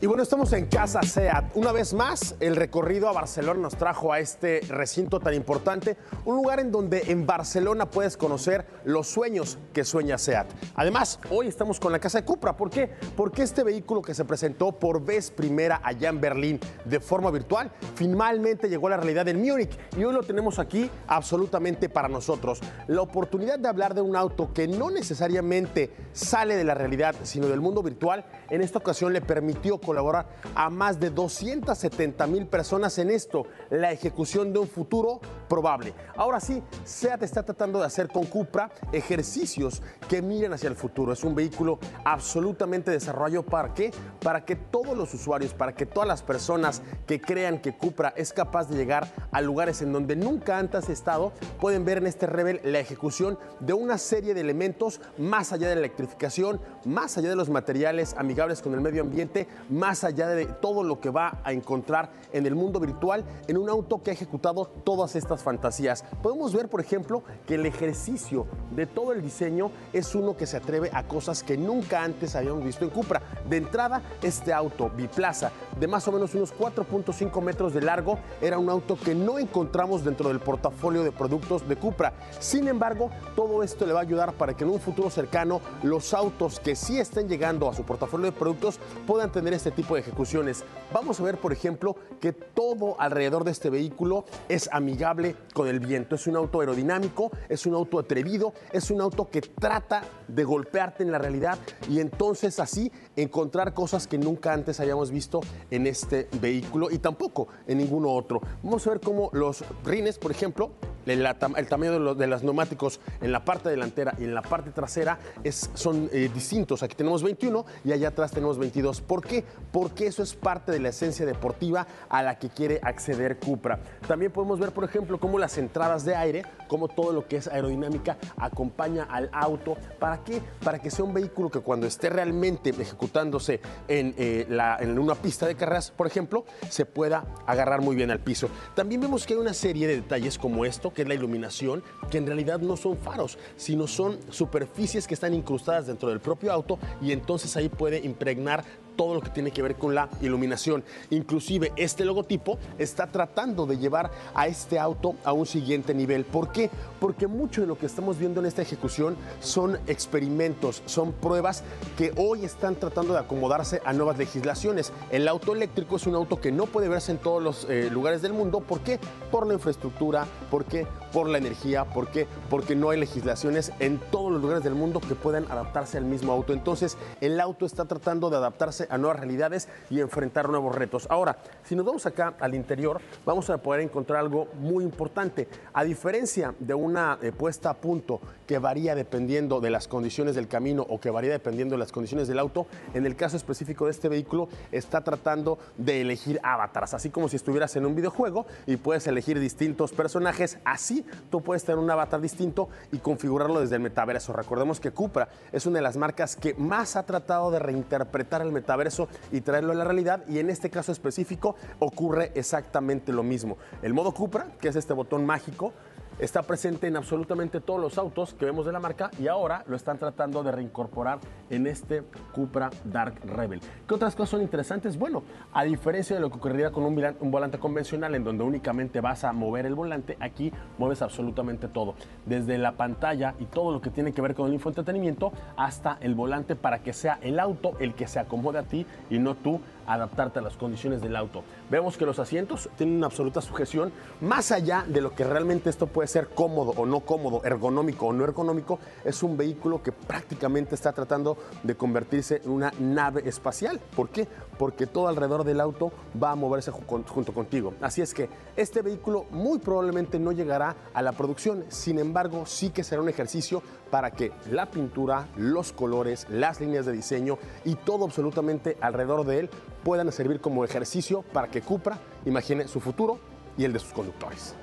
Y bueno, estamos en Casa SEAT. Una vez más, el recorrido a Barcelona nos trajo a este recinto tan importante, un lugar en donde en Barcelona puedes conocer los sueños que sueña SEAT. Además, hoy estamos con la Casa de Cupra. ¿Por qué? Porque este vehículo que se presentó por vez primera allá en Berlín de forma virtual, finalmente llegó a la realidad en Múnich y hoy lo tenemos aquí absolutamente para nosotros. La oportunidad de hablar de un auto que no necesariamente sale de la realidad, sino del mundo virtual, en esta ocasión le permitió colaborar a más de 270 mil personas en esto, la ejecución de un futuro probable. Ahora sí, SEAT está tratando de hacer con Cupra ejercicios que miren hacia el futuro. Es un vehículo absolutamente desarrollado para qué? Para que todos los usuarios, para que todas las personas que crean que Cupra es capaz de llegar a lugares en donde nunca antes ha estado, pueden ver en este Rebel la ejecución de una serie de elementos más allá de la electrificación, más allá de los materiales amigables con el medio ambiente, más allá de todo lo que va a encontrar en el mundo virtual en un auto que ha ejecutado todas estas fantasías. Podemos ver, por ejemplo, que el ejercicio de todo el diseño es uno que se atreve a cosas que nunca antes habíamos visto en Cupra. De entrada, este auto biplaza de más o menos unos 4.5 metros de largo era un auto que no encontramos dentro del portafolio de productos de Cupra. Sin embargo, todo esto le va a ayudar para que en un futuro cercano los autos que sí estén llegando a su portafolio de productos puedan tener este tipo de ejecuciones. Vamos a ver, por ejemplo, que todo alrededor de este vehículo es amigable con el viento. Es un auto aerodinámico, es un auto atrevido, es un auto que trata de golpearte en la realidad y entonces así encontrar cosas que nunca antes hayamos visto en este vehículo y tampoco en ninguno otro. Vamos a ver cómo los rines, por ejemplo, el, tamaño de los, de los, neumáticos en la parte delantera y en la parte trasera es, son eh, distintos. Aquí tenemos 21 y allá atrás tenemos 22. ¿Por qué? Porque eso es parte de la esencia deportiva a la que quiere acceder Cupra. También podemos ver, por ejemplo, cómo las entradas de aire, cómo todo lo que es aerodinámica acompaña al auto. ¿Para qué? Para que sea un vehículo que cuando esté realmente ejecutándose en, eh, la, en una pista de carreras, por ejemplo, se pueda agarrar muy bien al piso. También vemos que hay una serie de detalles como esto, que es la iluminación, que en realidad no son faros, sino son superficies que están incrustadas dentro del propio auto y entonces ahí puede impregnar todo lo que tiene que ver con la iluminación. Inclusive este logotipo está tratando de llevar a este auto a un siguiente nivel. ¿Por qué? Porque mucho de lo que estamos viendo en esta ejecución son experimentos, son pruebas que hoy están tratando de acomodarse a nuevas legislaciones. El auto eléctrico es un auto que no puede verse en todos los eh, lugares del mundo. ¿Por qué? Por la infraestructura, ¿por qué? Por la energía, ¿por qué? Porque no hay legislaciones en todos los lugares del mundo que puedan adaptarse al mismo auto. Entonces, el auto está tratando de adaptarse a nuevas realidades y enfrentar nuevos retos. Ahora, si nos vamos acá al interior, vamos a poder encontrar algo muy importante. A diferencia de una eh, puesta a punto que varía dependiendo de las condiciones del camino o que varía dependiendo de las condiciones del auto, en el caso específico de este vehículo está tratando de elegir avatars, así como si estuvieras en un videojuego y puedes elegir distintos personajes, así tú puedes tener un avatar distinto y configurarlo desde el metaverso. Recordemos que Cupra es una de las marcas que más ha tratado de reinterpretar el metaverso y traerlo a la realidad. Y en este caso específico ocurre exactamente lo mismo. El modo Cupra, que es este botón mágico, está presente en absolutamente todos los autos que vemos de la marca y ahora lo están tratando de reincorporar en este Cupra Dark Rebel. ¿Qué otras cosas son interesantes? Bueno, a diferencia de lo que ocurriría con un, volante convencional en donde únicamente vas a mover el volante, aquí mueves absolutamente todo, desde la pantalla y todo lo que tiene que ver con el infoentretenimiento hasta el volante para que sea el auto el que se acomode a ti y no tú adaptarte a las condiciones del auto. Vemos que los asientos tienen una absoluta sujeción, más allá de lo que realmente esto puede ser cómodo o no cómodo, ergonómico o no ergonómico, es un vehículo que prácticamente está tratando de convertirse en una nave espacial. ¿Por qué? Porque todo alrededor del auto va a moverse junto contigo. Así es que este vehículo muy probablemente no llegará a la producción, sin embargo sí que será un ejercicio para que la pintura, los colores, las líneas de diseño y todo absolutamente alrededor de él puedan servir como ejercicio para que Cupra imagine su futuro y el de sus conductores.